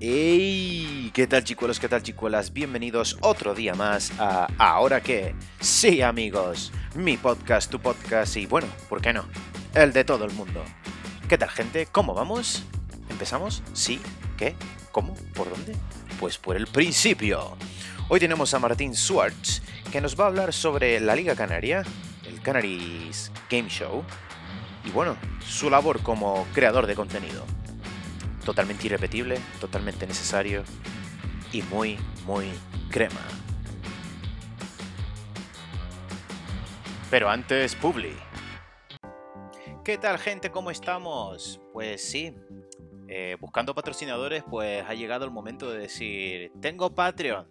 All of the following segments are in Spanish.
¡Hey! ¿Qué tal chicuelos? ¿Qué tal chicuelas? Bienvenidos otro día más a Ahora qué. Sí amigos, mi podcast, tu podcast y bueno, ¿por qué no? El de todo el mundo. ¿Qué tal gente? ¿Cómo vamos? ¿Empezamos? ¿Sí? ¿Qué? ¿Cómo? ¿Por dónde? Pues por el principio. Hoy tenemos a Martín Swartz, que nos va a hablar sobre la Liga Canaria, el Canaries Game Show, y bueno, su labor como creador de contenido totalmente irrepetible, totalmente necesario y muy, muy crema. Pero antes, Publi. ¿Qué tal gente? ¿Cómo estamos? Pues sí, eh, buscando patrocinadores, pues ha llegado el momento de decir, tengo Patreon.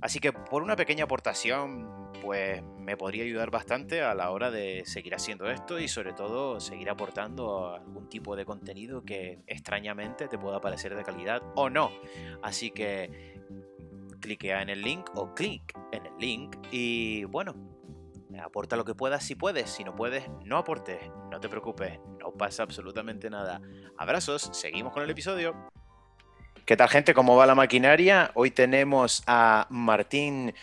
Así que por una pequeña aportación pues me podría ayudar bastante a la hora de seguir haciendo esto y sobre todo seguir aportando algún tipo de contenido que extrañamente te pueda parecer de calidad o no. Así que cliquea en el link o clic en el link y bueno, aporta lo que puedas si puedes, si no puedes, no aportes, no te preocupes, no pasa absolutamente nada. Abrazos, seguimos con el episodio. ¿Qué tal gente? ¿Cómo va la maquinaria? Hoy tenemos a Martín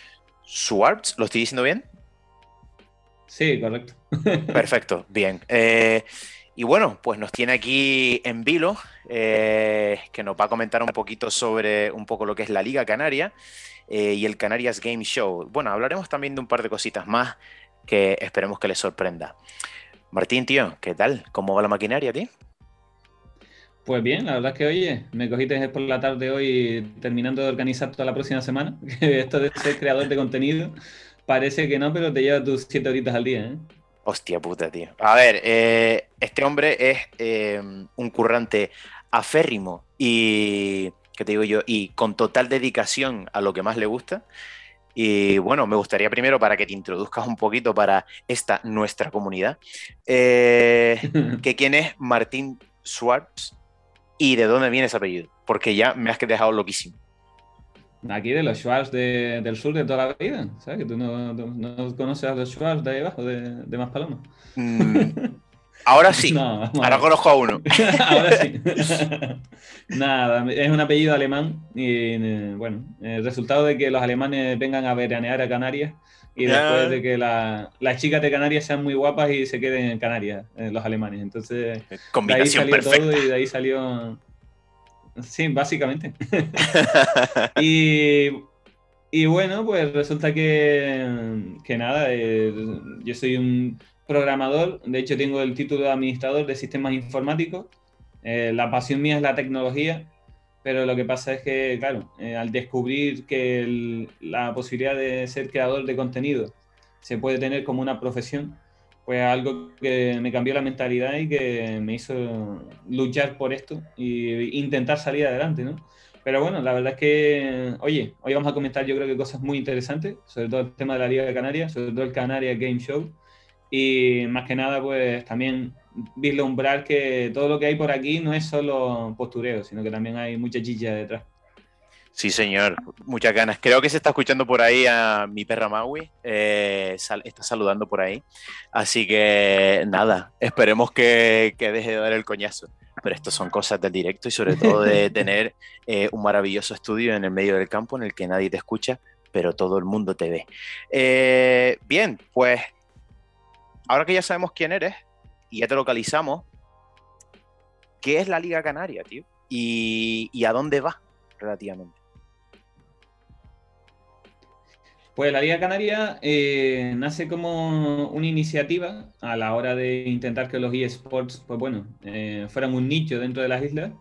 Schwartz, ¿lo estoy diciendo bien? Sí, correcto. Perfecto, bien. Eh, y bueno, pues nos tiene aquí en vilo, eh, que nos va a comentar un poquito sobre un poco lo que es la Liga Canaria eh, y el Canarias Game Show. Bueno, hablaremos también de un par de cositas más que esperemos que les sorprenda. Martín, tío, ¿qué tal? ¿Cómo va la maquinaria, tío? Pues bien, la verdad es que, oye, me cogiste por la tarde hoy terminando de organizar toda la próxima semana. Esto de ser creador de contenido parece que no, pero te lleva tus siete horitas al día, ¿eh? Hostia puta, tío. A ver, eh, este hombre es eh, un currante aférrimo y, ¿qué te digo yo? Y con total dedicación a lo que más le gusta. Y bueno, me gustaría primero para que te introduzcas un poquito para esta nuestra comunidad, eh, que quién es Martín Schwartz y de dónde viene ese apellido, porque ya me has dejado loquísimo. Aquí de los Schwarz del sur de toda la vida, ¿sabes? Que tú no, conoces a los Schwarz de ahí abajo, de, de Maspalomas. Mm, ahora sí, ahora conozco a uno. ahora sí. Nada, es un apellido alemán y eh, bueno, el resultado de que los alemanes vengan a veranear a Canarias y después de que las chicas de Canarias sean muy guapas y se queden en Canarias, eh, los alemanes. Entonces, de ahí salió todo y de ahí salió. Sí, básicamente. y, y, bueno, pues resulta que, que nada, eh, yo soy un programador, de hecho tengo el título de administrador de sistemas informáticos. Eh, la pasión mía es la tecnología pero lo que pasa es que, claro, eh, al descubrir que la posibilidad de ser creador de contenido se puede tener como una profesión, pues algo que me cambió la mentalidad y que me hizo luchar por esto e intentar salir adelante, ¿no? Pero bueno, la verdad es que, oye, hoy vamos a comentar yo creo que cosas muy interesantes, sobre todo el tema de la Liga de Canarias, sobre todo el Canarias Game Show, y más que nada, pues también vislumbrar que todo lo que hay por aquí no es solo postureo, sino que también hay mucha chicha detrás. Sí, señor, muchas ganas. Creo que se está escuchando por ahí a mi perra Maui, eh, está saludando por ahí. Así que nada, esperemos que, deje de dar el coñazo. Pero esto son cosas del directo y sobre todo de tener eh, un maravilloso estudio en el medio del campo en el que nadie te escucha, pero todo el mundo te ve. Eh, bien, pues ahora que ya sabemos quién eres, y ya te localizamos, ¿qué es la Liga Canaria, tío? ¿Y, a dónde va relativamente? Pues la Liga Canaria eh, nace como una iniciativa a la hora de intentar que los eSports, pues bueno, eh, fueran un nicho dentro de las islas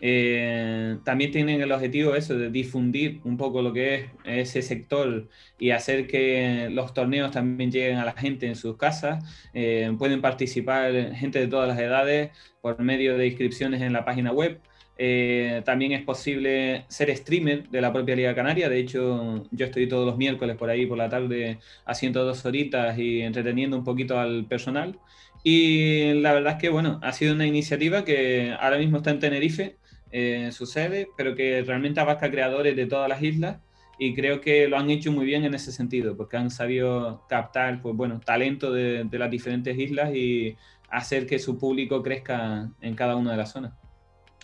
eh, también tienen el objetivo eso de difundir un poco lo que es ese sector y hacer que los torneos también lleguen a la gente en sus casas. Eh, pueden participar gente de todas las edades por medio de inscripciones en la página web. Eh, también es posible ser streamer de la propia Liga Canaria. De hecho, yo estoy todos los miércoles por ahí por la tarde haciendo dos horitas y entreteniendo un poquito al personal. Y la verdad es que, bueno, ha sido una iniciativa que ahora mismo está en Tenerife eh, sucede, pero que realmente abarca creadores de todas las islas y creo que lo han hecho muy bien en ese sentido, porque han sabido captar, pues bueno, talento de, las diferentes islas y hacer que su público crezca en cada una de las zonas.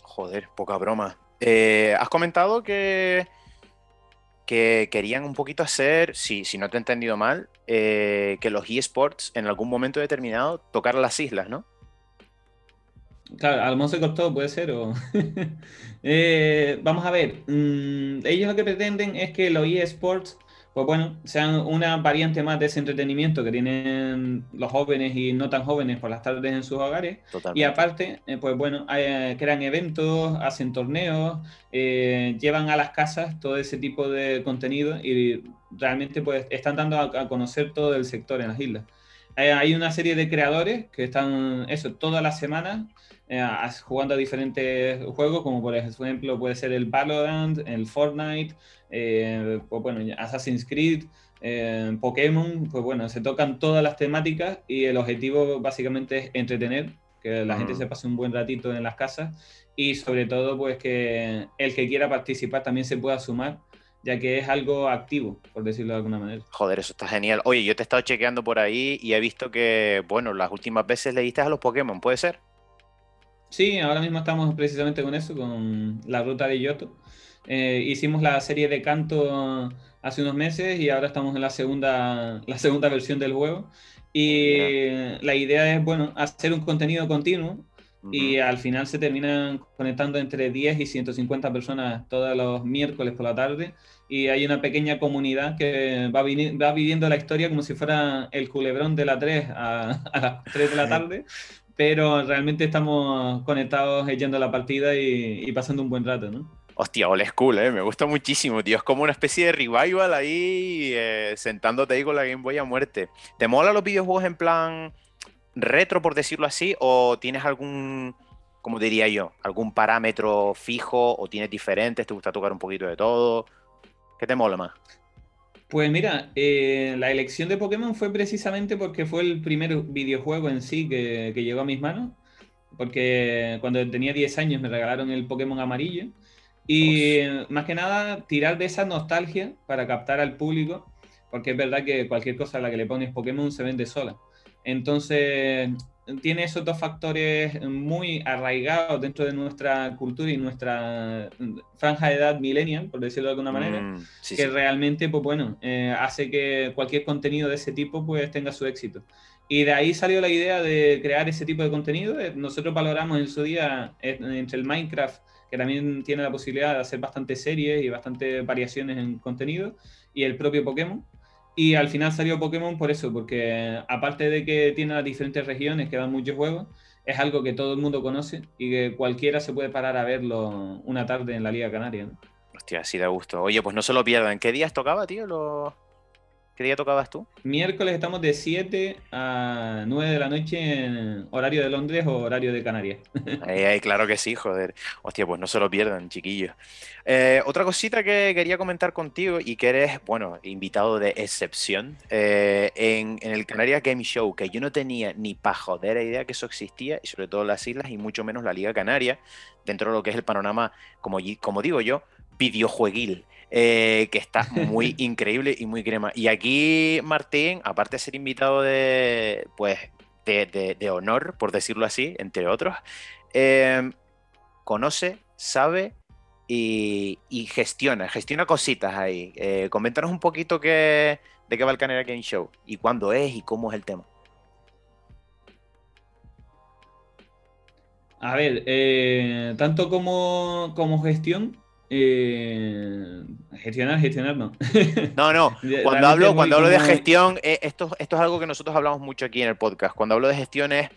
Joder, poca broma. Eh, has comentado que, que querían un poquito hacer, si, si no te he entendido mal, eh, que los eSports en algún momento determinado tocaran las islas, ¿no? Claro, a lo mejor se cortó, puede ser. O... Eh, vamos a ver. Mm, ellos lo que pretenden es que los eSports, pues bueno, sean una variante más de ese entretenimiento que tienen los jóvenes y no tan jóvenes por las tardes en sus hogares. Y aparte, eh, pues bueno, crean eventos, hacen torneos, eh, llevan a las casas todo ese tipo de contenido y realmente pues están dando a conocer todo el sector en las islas. Hay una serie de creadores que están, eso, todas las semanas eh, jugando a diferentes juegos, como por ejemplo puede ser el Valorant, el Fortnite, eh, pues bueno, Assassin's Creed, eh, Pokémon, pues bueno, se tocan todas las temáticas y el objetivo básicamente es entretener, que la gente se pase un buen ratito en las casas y sobre todo pues que el que quiera participar también se pueda sumar ya que es algo activo, por decirlo de alguna manera. Joder, eso está genial. Oye, yo te he estado chequeando por ahí y he visto que, bueno, las últimas veces le diste a los Pokémon, ¿puede ser? Sí, ahora mismo estamos precisamente con eso, con la ruta de Yoto. Eh, hicimos la serie de canto hace unos meses y ahora estamos en la segunda, la segunda versión del juego. Y la idea es, bueno, hacer un contenido continuo y al final se terminan conectando entre 10 y 150 personas todos los miércoles por la tarde y hay una pequeña comunidad que va, va viviendo la historia como si fuera el culebrón de la 3 a, a las 3 de la tarde, pero realmente estamos conectados echando la partida y, pasando un buen rato, ¿no? Hostia, old school, ¿eh? Me gusta muchísimo, tío. Es como una especie de revival ahí, eh, sentándote ahí con la Game Boy a muerte. ¿Te mola los videojuegos en plan retro, por decirlo así? ¿O tienes algún, como diría yo, algún parámetro fijo o tienes diferentes? ¿Te gusta tocar un poquito de todo? ¿Qué te mola más? Pues mira, eh, la elección de Pokémon fue precisamente porque fue el primer videojuego en sí que, llegó a mis manos. Porque cuando tenía 10 años me regalaron el Pokémon amarillo. Y más que nada, tirar de esa nostalgia para captar al público. Porque es verdad que cualquier cosa a la que le pones Pokémon se vende sola. Entonces, tiene esos dos factores muy arraigados dentro de nuestra cultura y nuestra franja de edad millennial, por decirlo de alguna manera, mm, que realmente, pues bueno, eh, hace que cualquier contenido de ese tipo pues tenga su éxito. Y de ahí salió la idea de crear ese tipo de contenido. Eh, nosotros valoramos en su día eh, entre el Minecraft, que también tiene la posibilidad de hacer bastantes series y bastantes variaciones en contenido, y el propio Pokémon. Y al final salió Pokémon por eso, porque aparte de que tiene las diferentes regiones que dan muchos juegos, es algo que todo el mundo conoce y que cualquiera se puede parar a verlo una tarde en la Liga Canaria. Hostia, sí da gusto. Oye, pues no se lo pierdan. ¿Qué días tocaba, tío? Los, ¿Qué día tocabas tú? Miércoles estamos de 7 a 9 de la noche en horario de Londres o horario de Canarias. Ahí, claro que sí, joder. Hostia, pues no se lo pierdan, chiquillos. Eh, otra cosita que quería comentar contigo y que eres, bueno, invitado de excepción eh, en, el Canarias Game Show, que yo no tenía ni para joder idea que eso existía, y sobre todo las islas y mucho menos la Liga Canaria, dentro de lo que es el panorama, como, como digo yo, videojueguil. Eh, que está muy increíble y muy crema. Y aquí Martín, aparte de ser invitado de, pues, de, honor, por decirlo así, entre otros, em, conoce, sabe y, gestiona, gestiona cositas ahí. Eh, coméntanos un poquito qué, de qué va el Canera Game Show y cuándo es y cómo es el tema. A ver, eh, tanto como, como gestión, eh, gestionar, gestionar no. No, no. Cuando hablo, cuando hablo de gestión, eh, esto, esto es algo que nosotros hablamos mucho aquí en el podcast. Cuando hablo de gestión es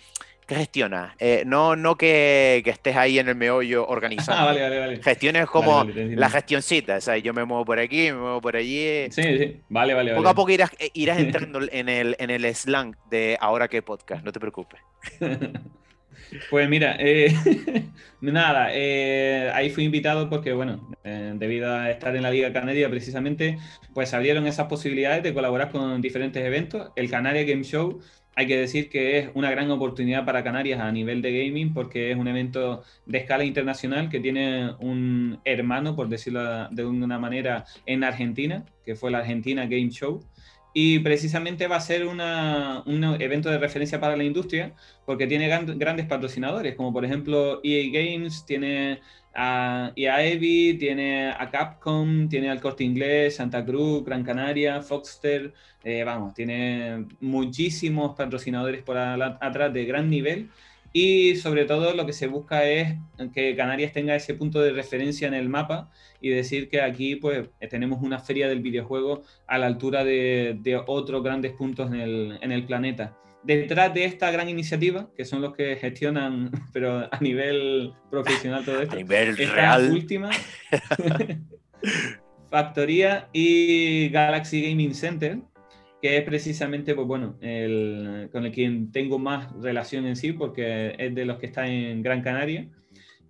¿qué gestionas? Eh, no, no que, estés ahí en el meollo organizando. Ah, vale, vale, vale. Gestión es como la gestioncita, o sea, yo me muevo por aquí, me muevo por allí. Sí, sí, vale, vale. Poco a poco irás, irás entrando en el, en el slang de ahora qué podcast, no te preocupes. Pues mira, eh, nada, eh, ahí fui invitado porque, bueno, eh, debido a estar en la Liga Canaria precisamente, pues abrieron esas posibilidades de colaborar con diferentes eventos. El Canaria Game Show, hay que decir que es una gran oportunidad para Canarias a nivel de gaming porque es un evento de escala internacional que tiene un hermano, por decirlo de una manera, en Argentina, que fue la Argentina Game Show y precisamente va a ser un evento de referencia para la industria porque tiene grandes patrocinadores, como por ejemplo EA Games, tiene a EA tiene a Capcom, tiene al Corte Inglés, Santa Cruz, Gran Canaria, Foxter, eh, vamos, tiene muchísimos patrocinadores por atrás de gran nivel y sobre todo lo que se busca es que Canarias tenga ese punto de referencia en el mapa y decir que aquí pues tenemos una feria del videojuego a la altura de, otros grandes puntos en el, en el, planeta. Detrás de esta gran iniciativa, que son los que gestionan, pero a nivel profesional todo esto, a nivel real. última, Factoría y Galaxy Gaming Center, que es precisamente, pues bueno, con el quien tengo más relación en sí, porque es de los que está en Gran Canaria.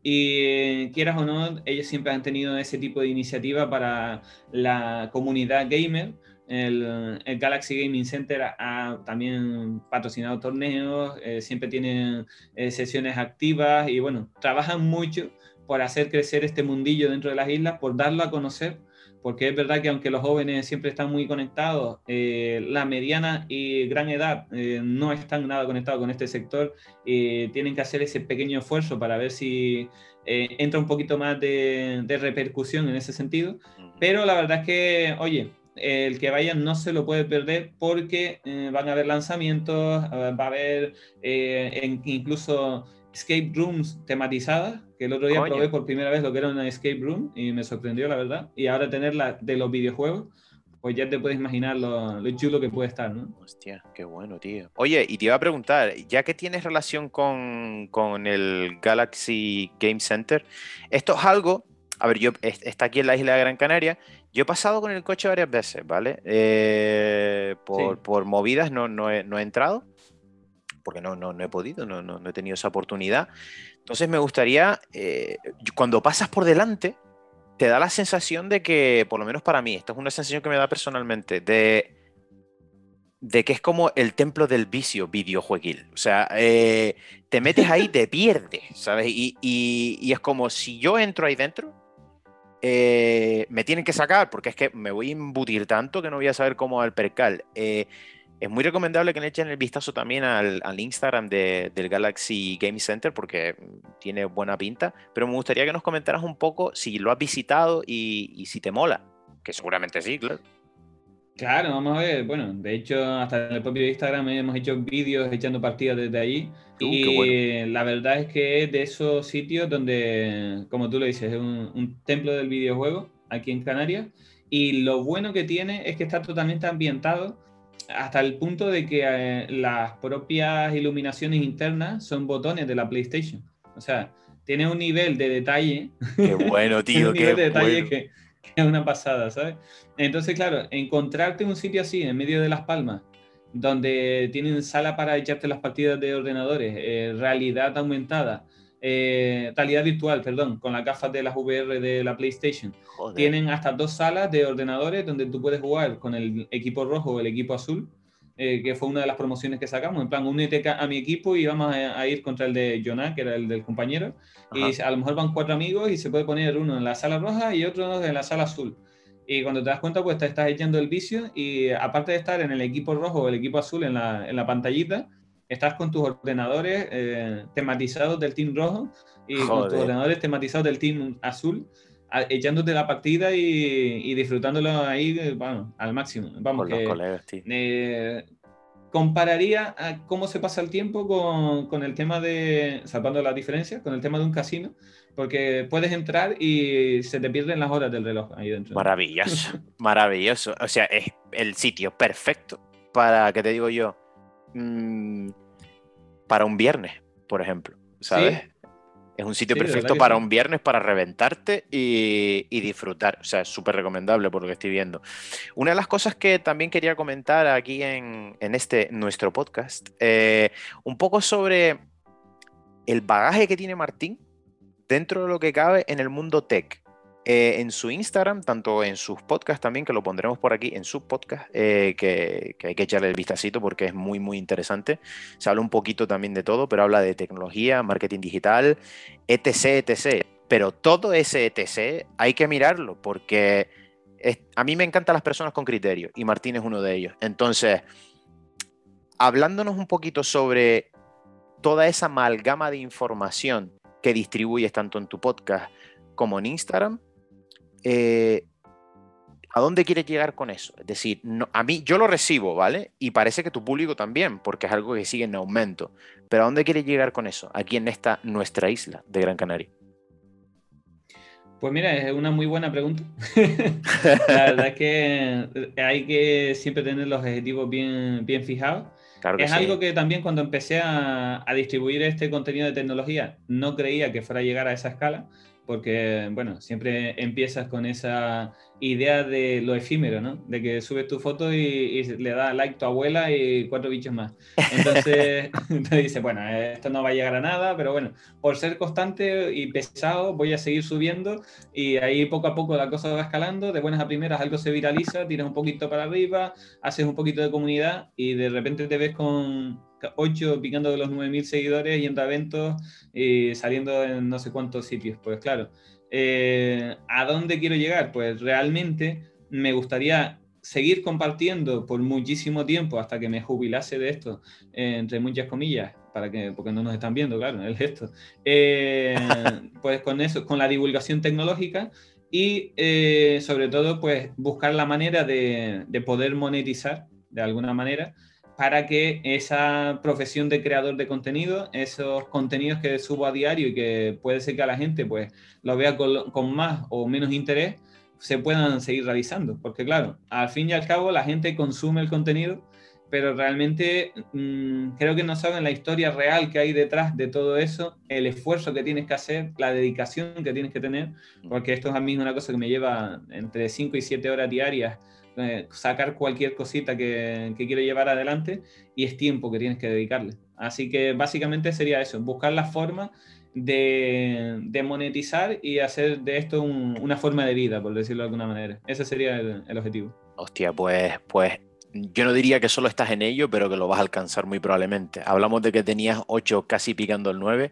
Y quieras o no, ellos siempre han tenido ese tipo de iniciativa para la comunidad gamer. El, Galaxy Gaming Center ha también patrocinado torneos, eh, siempre tienen eh, sesiones activas y bueno, trabajan mucho por hacer crecer este mundillo dentro de las islas, por darlo a conocer porque es verdad que aunque los jóvenes siempre están muy conectados, eh, la mediana y gran edad eh, no están nada conectados con este sector y tienen que hacer ese pequeño esfuerzo para ver si eh, entra un poquito más de, repercusión en ese sentido. Pero la verdad es que, oye, el que vayan no se lo puede perder porque van a haber lanzamientos, va a haber incluso escape rooms tematizadas, que el otro día probé por primera vez lo que era una escape room y me sorprendió, la verdad. Y ahora tenerla de los videojuegos, pues ya te puedes imaginar lo, chulo que puede estar, ¿no? Hostia, qué bueno, tío. Oye, y te iba a preguntar, ya que tienes relación con, con el Galaxy Game Center, esto es algo, a ver, yo está aquí en la isla de Gran Canaria, yo he pasado con el coche varias veces, ¿vale? Eh, por, por, movidas no, no, he, no he entrado, porque no, no, no he podido, no, no, he tenido esa oportunidad. Entonces me gustaría, eh, cuando pasas por delante, te da la sensación de que, por lo menos para mí, esta es una sensación que me da personalmente, de, de que es como el templo del vicio videojueguil. O sea, eh, te metes ahí, te pierdes, ¿sabes? Y, y, es como si yo entro ahí dentro, eh, me tienen que sacar, porque es que me voy a embutir tanto que no voy a saber cómo el percal. Eh, es muy recomendable que le echen el vistazo también al, Instagram del Galaxy Game Center porque tiene buena pinta, pero me gustaría que nos comentaras un poco si lo has visitado y, si te mola, que seguramente sí, claro. Claro, vamos a ver. Bueno, de hecho, hasta en el propio Instagram hemos hecho vídeos echando partidas desde allí. Uh, y la verdad es que es de esos sitios donde, como tú lo dices, es un, un templo del videojuego aquí en Canarias. Y lo bueno que tiene es que está totalmente ambientado hasta el punto de que eh, las propias iluminaciones internas son botones de la PlayStation. O sea, tiene un nivel de detalle. Qué bueno, tío. un nivel de detalle que, es una pasada, ¿sabes? Entonces, claro, encontrarte un sitio así, en medio de Las Palmas, donde tienen sala para echarte las partidas de ordenadores, eh, realidad aumentada, eh, realidad virtual, perdón, con las gafas de las VR de la PlayStation. Tienen hasta dos salas de ordenadores donde tú puedes jugar con el equipo rojo o el equipo azul, eh, que fue una de las promociones que sacamos. En plan, únete a mi equipo y vamos a, ir contra el de Jonah, que era el del compañero. Y a lo mejor van cuatro amigos y se puede poner uno en la sala roja y otro en la sala azul. Y cuando te das cuenta, pues te estás echando el vicio y aparte de estar en el equipo rojo o el equipo azul en la, en la pantallita, estás con tus ordenadores eh, tematizados del team rojo y con tus ordenadores tematizados del team azul, echándote la partida y, disfrutándolo ahí, bueno, al máximo. Vamos, con los colegas, tío. Eh, compararía a cómo se pasa el tiempo con, con, el tema de, salvando las diferencias, con el tema de un casino, porque puedes entrar y se te pierden las horas del reloj ahí dentro. Maravilloso, maravilloso. O sea, es el sitio perfecto para, ¿qué te digo yo? Mm, para un viernes, por ejemplo, ¿sabes? Es un sitio perfecto para un viernes para reventarte y, disfrutar. O sea, es súper recomendable por lo que estoy viendo. Una de las cosas que también quería comentar aquí en, este nuestro podcast, eh, un poco sobre el bagaje que tiene Martín dentro de lo que cabe en el mundo tech. Eh, en su Instagram, tanto en sus podcasts también, que lo pondremos por aquí en su podcast, eh, que, hay que echarle el vistacito porque es muy, muy interesante. Se habla un poquito también de todo, pero habla de tecnología, marketing digital, etc, etc. Pero todo ese etc hay que mirarlo porque a mí me encantan las personas con criterio y Martín es uno de ellos. Entonces, hablándonos un poquito sobre toda esa amalgama de información que distribuyes tanto en tu podcast como en Instagram, eh, ¿a dónde quieres llegar con eso? Es decir, a mí yo lo recibo, ¿vale? Y parece que tu público también, porque es algo que sigue en aumento. Pero ¿a dónde quieres llegar con eso? Aquí en esta nuestra isla de Gran Canaria. Pues mira, es una muy buena pregunta. la verdad es que hay que siempre tener los objetivos bien, bien fijados. es algo que también cuando empecé a, a, distribuir este contenido de tecnología no creía que fuera a llegar a esa escala, porque, bueno, siempre empiezas con esa idea de lo efímero, ¿no? De que subes tu foto y, le da like tu abuela y cuatro bichos más. Entonces, te dice, bueno, esto no va a llegar a nada, pero bueno, por ser constante y pesado voy a seguir subiendo y ahí poco a poco la cosa va escalando, de buenas a primeras algo se viraliza, tiras un poquito para arriba, haces un poquito de comunidad y de repente te ves con 8 picando de los 9.000 seguidores, yendo a eventos y saliendo en no sé cuántos sitios. Pues claro, eh, ¿a dónde quiero llegar? Pues realmente me gustaría seguir compartiendo por muchísimo tiempo hasta que me jubilase de esto, entre muchas comillas, para que, porque no nos están viendo, claro, el gesto. Eh, pues con eso, con la divulgación tecnológica y eh, sobre todo, pues buscar la manera de, de poder monetizar de alguna manera para que esa profesión de creador de contenido, esos contenidos que subo a diario y que puede ser que a la gente pues lo vea con, más o menos interés, se puedan seguir realizando. Porque claro, al fin y al cabo la gente consume el contenido, pero realmente mm, creo que no saben la historia real que hay detrás de todo eso, el esfuerzo que tienes que hacer, la dedicación que tienes que tener, porque esto es a mí una cosa que me lleva entre 5 y 7 horas diarias eh, sacar cualquier cosita que, que quiero llevar adelante y es tiempo que tienes que dedicarle. Así que básicamente sería eso, buscar la forma de, de monetizar y hacer de esto una forma de vida, por decirlo de alguna manera. Ese sería el, el objetivo. Hostia, pues, pues yo no diría que solo estás en ello, pero que lo vas a alcanzar muy probablemente. Hablamos de que tenías 8 casi picando el 9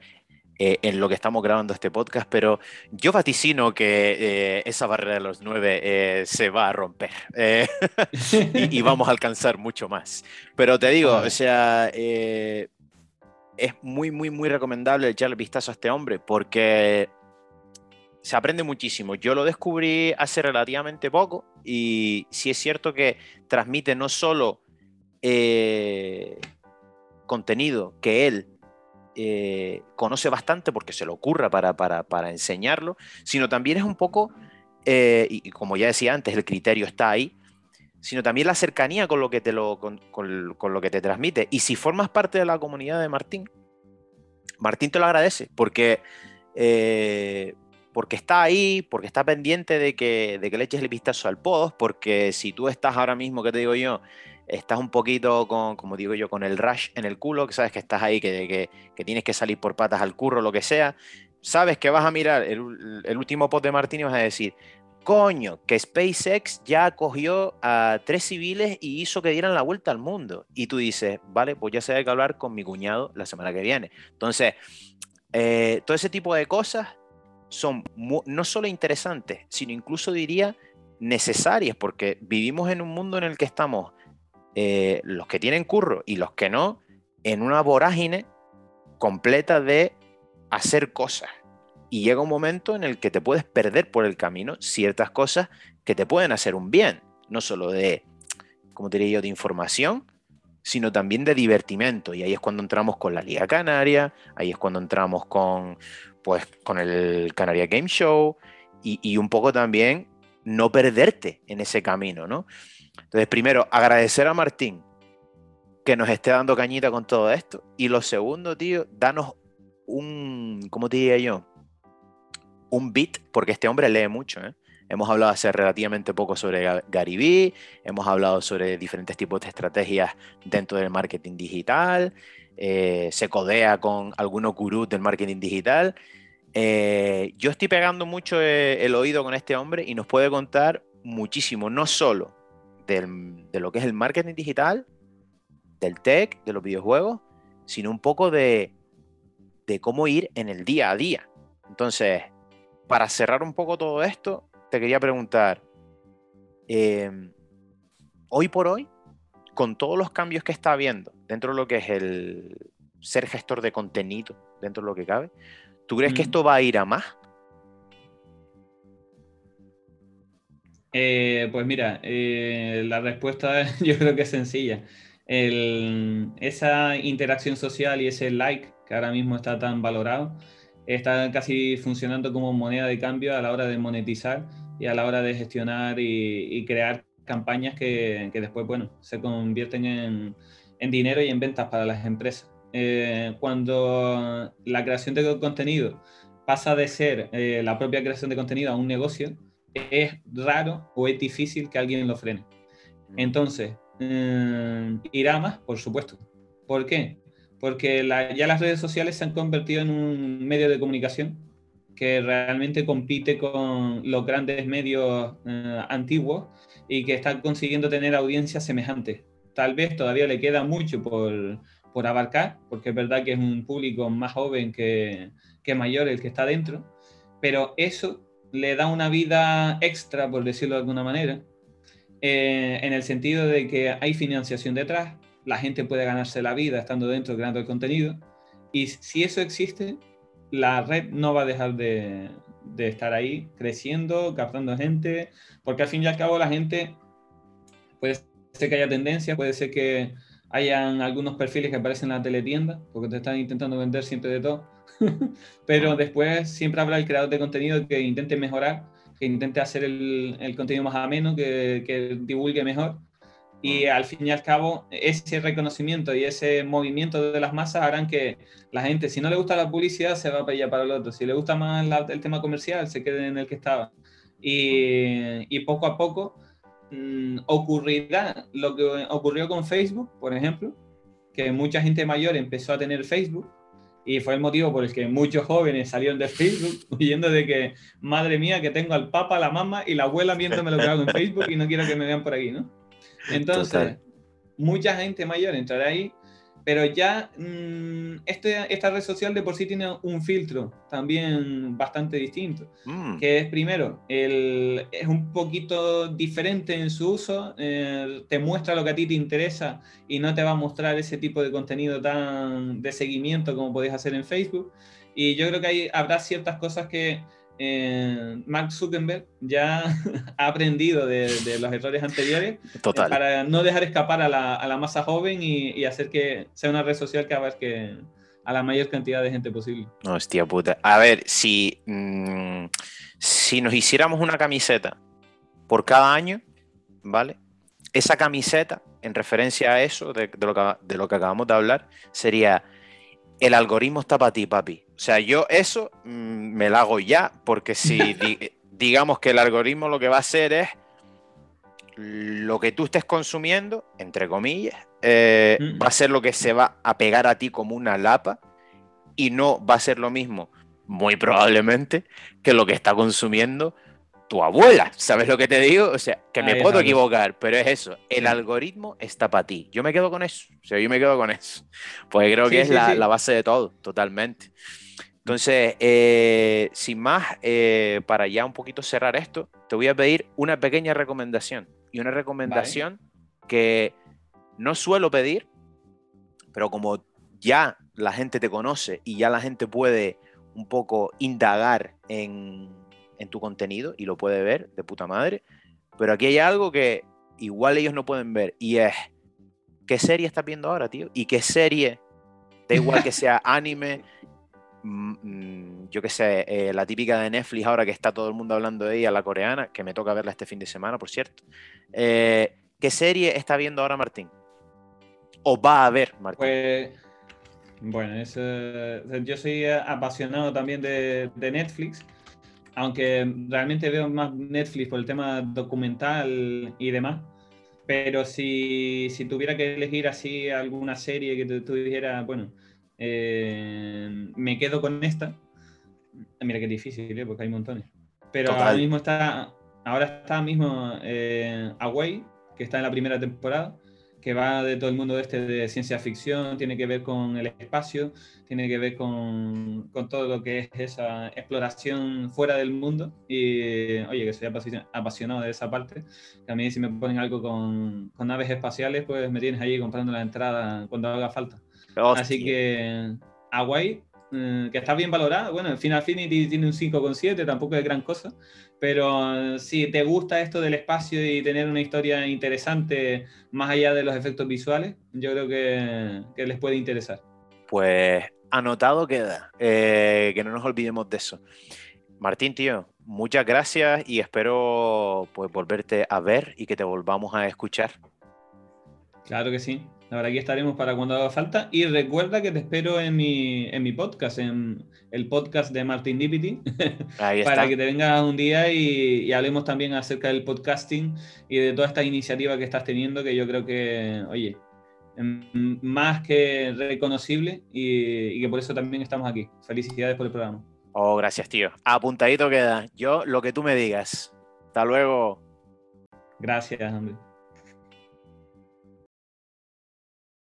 eh, en lo que estamos grabando este podcast, pero yo vaticino que eh, esa barrera de los nueve eh, se va a romper y, vamos a alcanzar mucho más. Pero te digo, o sea, es muy, muy, muy recomendable echarle vistazo a este hombre porque se aprende muchísimo. Yo lo descubrí hace relativamente poco y sí es cierto que transmite no solo contenido que él eh, conoce bastante porque se le ocurra para, para, enseñarlo, sino también es un poco, eh, y, como ya decía antes, el criterio está ahí, sino también la cercanía con lo que te, lo, con, lo que te transmite. Y si formas parte de la comunidad de Martín, Martín te lo agradece porque, eh, porque está ahí, porque está pendiente de que, de que le eches el vistazo al post, porque si tú estás ahora mismo, que te digo yo, estás un poquito con, como digo yo, con el rush en el culo, que sabes que estás ahí, que, que, tienes que salir por patas al curro, lo que sea, sabes que vas a mirar el, último post de Martín y vas a decir, coño, que SpaceX ya cogió a tres civiles y hizo que dieran la vuelta al mundo. Y tú dices, vale, pues ya se hay que hablar con mi cuñado la semana que viene. Entonces, eh, todo ese tipo de cosas son no solo interesantes, sino incluso diría necesarias, porque vivimos en un mundo en el que estamos eh, los que tienen curro y los que no, en una vorágine completa de hacer cosas. Y llega un momento en el que te puedes perder por el camino ciertas cosas que te pueden hacer un bien, no solo de, como diría yo, de información, sino también de divertimento. Y ahí es cuando entramos con la Liga Canaria, ahí es cuando entramos con, pues, con el Canaria Game Show y, y un poco también no perderte en ese camino, ¿no? Entonces, primero, agradecer a Martín que nos esté dando cañita con todo esto. Y lo segundo, tío, danos un, ¿cómo te diría yo? Un beat, porque este hombre lee mucho, ¿eh? Hemos hablado hace relativamente poco sobre Gary Vee, hemos hablado sobre diferentes tipos de estrategias dentro del marketing digital, eh, se codea con algunos gurús del marketing digital. Eh, yo estoy pegando mucho el oído con este hombre y nos puede contar muchísimo, no solo de lo que es el marketing digital, del tech, de los videojuegos, sino un poco de, cómo ir en el día a día. Entonces, para cerrar un poco todo esto, te quería preguntar, eh, hoy por hoy, con todos los cambios que está habiendo dentro de lo que es el ser gestor de contenido, dentro de lo que cabe, ¿tú crees que esto va a ir a más? Eh, pues mira, eh, la respuesta yo creo que es sencilla. esa interacción social y ese like que ahora mismo está tan valorado, está casi funcionando como moneda de cambio a la hora de monetizar y a la hora de gestionar y, crear campañas que, después, bueno, se convierten en, dinero y en ventas para las empresas. Eh, cuando la creación de contenido pasa de ser la propia creación de contenido a un negocio, es raro o es difícil que alguien lo frene. Mm. Entonces, eh, irá más, por supuesto. ¿Por qué? Porque ya las redes sociales se han convertido en un medio de comunicación que realmente compite con los grandes medios eh, antiguos y que está consiguiendo tener audiencias semejantes. Tal vez todavía le queda mucho por, por abarcar, porque es verdad que es un público más joven que, que mayor el que está dentro, pero eso le da una vida extra, por decirlo de alguna manera, eh, en el sentido de que hay financiación detrás, la gente puede ganarse la vida estando dentro creando el contenido, y si eso existe, la red no va a dejar de, estar ahí creciendo, captando gente, porque al fin y al cabo la gente puede ser que haya tendencias, puede ser que hayan algunos perfiles que aparecen en la teletienda, porque te están intentando vender siempre de todo Pero después siempre habrá el creador de contenido que intente mejorar, que intente hacer el, el contenido más ameno, que, que, divulgue mejor. Y al fin y al cabo, ese reconocimiento y ese movimiento de las masas harán que la gente, si no le gusta la publicidad, se va para allá para el otro. Si le gusta más el tema comercial, se quede en el que estaba. Y, y poco a poco mmm, ocurrirá lo que ocurrió con Facebook, por ejemplo, que mucha gente mayor empezó a tener Facebook y fue el motivo por el que muchos jóvenes salieron de Facebook huyendo de que, madre mía, que tengo al papa, la mamá y la abuela viéndome lo que hago en Facebook y no quiero que me vean por aquí, ¿no? Entonces, mucha gente mayor entrará ahí pero ya mm, este, esta red social de por sí tiene un filtro también bastante distinto, mm. que es primero, el, es un poquito diferente en su uso, eh, te muestra lo que a ti te interesa y no te va a mostrar ese tipo de contenido tan de seguimiento como podéis hacer en Facebook. Y yo creo que hay, habrá ciertas cosas que eh, Mark Zuckerberg ya ha aprendido de, los errores anteriores para no dejar escapar a la, masa joven y, hacer que sea una red social que abarque a la mayor cantidad de gente posible. Hostia puta. A ver, si, mm, si nos hiciéramos una camiseta por cada año, ¿vale? Esa camiseta, en referencia a eso, de, lo, que, de lo que acabamos de hablar, sería el algoritmo está para ti, papi. O sea, yo eso mm, me lo hago ya, porque si digamos que el algoritmo lo que va a hacer es lo que tú estés consumiendo, entre comillas, eh, mm. va a ser lo que se va a pegar a ti como una lapa y no va a ser lo mismo, muy probablemente, que lo que está consumiendo tu abuela, ¿sabes lo que te digo? O sea, que me puedo equivocar, pero es eso, el algoritmo está para ti. Yo me quedo con eso, o sea, yo me quedo con eso, pues creo que es la, base de todo, totalmente. Entonces, eh, sin más, eh, para ya un poquito cerrar esto, te voy a pedir una pequeña recomendación, y una recomendación que no suelo pedir, pero como ya la gente te conoce y ya la gente puede un poco indagar en en tu contenido y lo puede ver de puta madre. Pero aquí hay algo que igual ellos no pueden ver y es ¿qué serie estás viendo ahora, tío? ¿Y qué serie? Da igual que sea anime, mm, mm, yo qué sé, eh, la típica de Netflix ahora que está todo el mundo hablando de ella, la coreana, que me toca verla este fin de semana, por cierto. Eh, ¿Qué serie está viendo ahora Martín? ¿O va a ver Martín? Pues, bueno, yo soy apasionado también de, de Netflix aunque realmente veo más Netflix por el tema documental y demás, pero si, si tuviera que elegir así alguna serie que tú dijeras, bueno, eh, me quedo con esta, mira que es difícil, ¿eh? porque hay montones, pero ahora mismo está, ahora está mismo eh, Away, que está en la primera temporada, que va de todo el mundo este de ciencia ficción, tiene que ver con el espacio, tiene que ver con, con todo lo que es esa exploración fuera del mundo. Y oye, que soy apasionado de esa parte. Que a mí si me ponen algo con, con naves espaciales, pues me tienes allí comprando la entrada cuando haga falta. Así que Hawaii eh, que está bien valorada. Bueno, el Final Affinity tiene un 5,7, tampoco es gran cosa, pero eh, si te gusta esto del espacio y tener una historia interesante más allá de los efectos visuales, yo creo que, que les puede interesar. Pues anotado queda, eh, que no nos olvidemos de eso. Martín, tío, muchas gracias y espero pues volverte a ver y que te volvamos a escuchar. Claro que sí. Verdad, aquí estaremos para cuando haga falta. Y recuerda que te espero en mi, en mi podcast, en el podcast de Martin Dipity, para que te vengas un día y, hablemos también acerca del podcasting y de toda esta iniciativa que estás teniendo, que yo creo que, oye, más que reconocible y, y que por eso también estamos aquí. Felicidades por el programa. Oh, gracias, tío. Apuntadito queda. Yo, lo que tú me digas. Hasta luego. Gracias, hombre.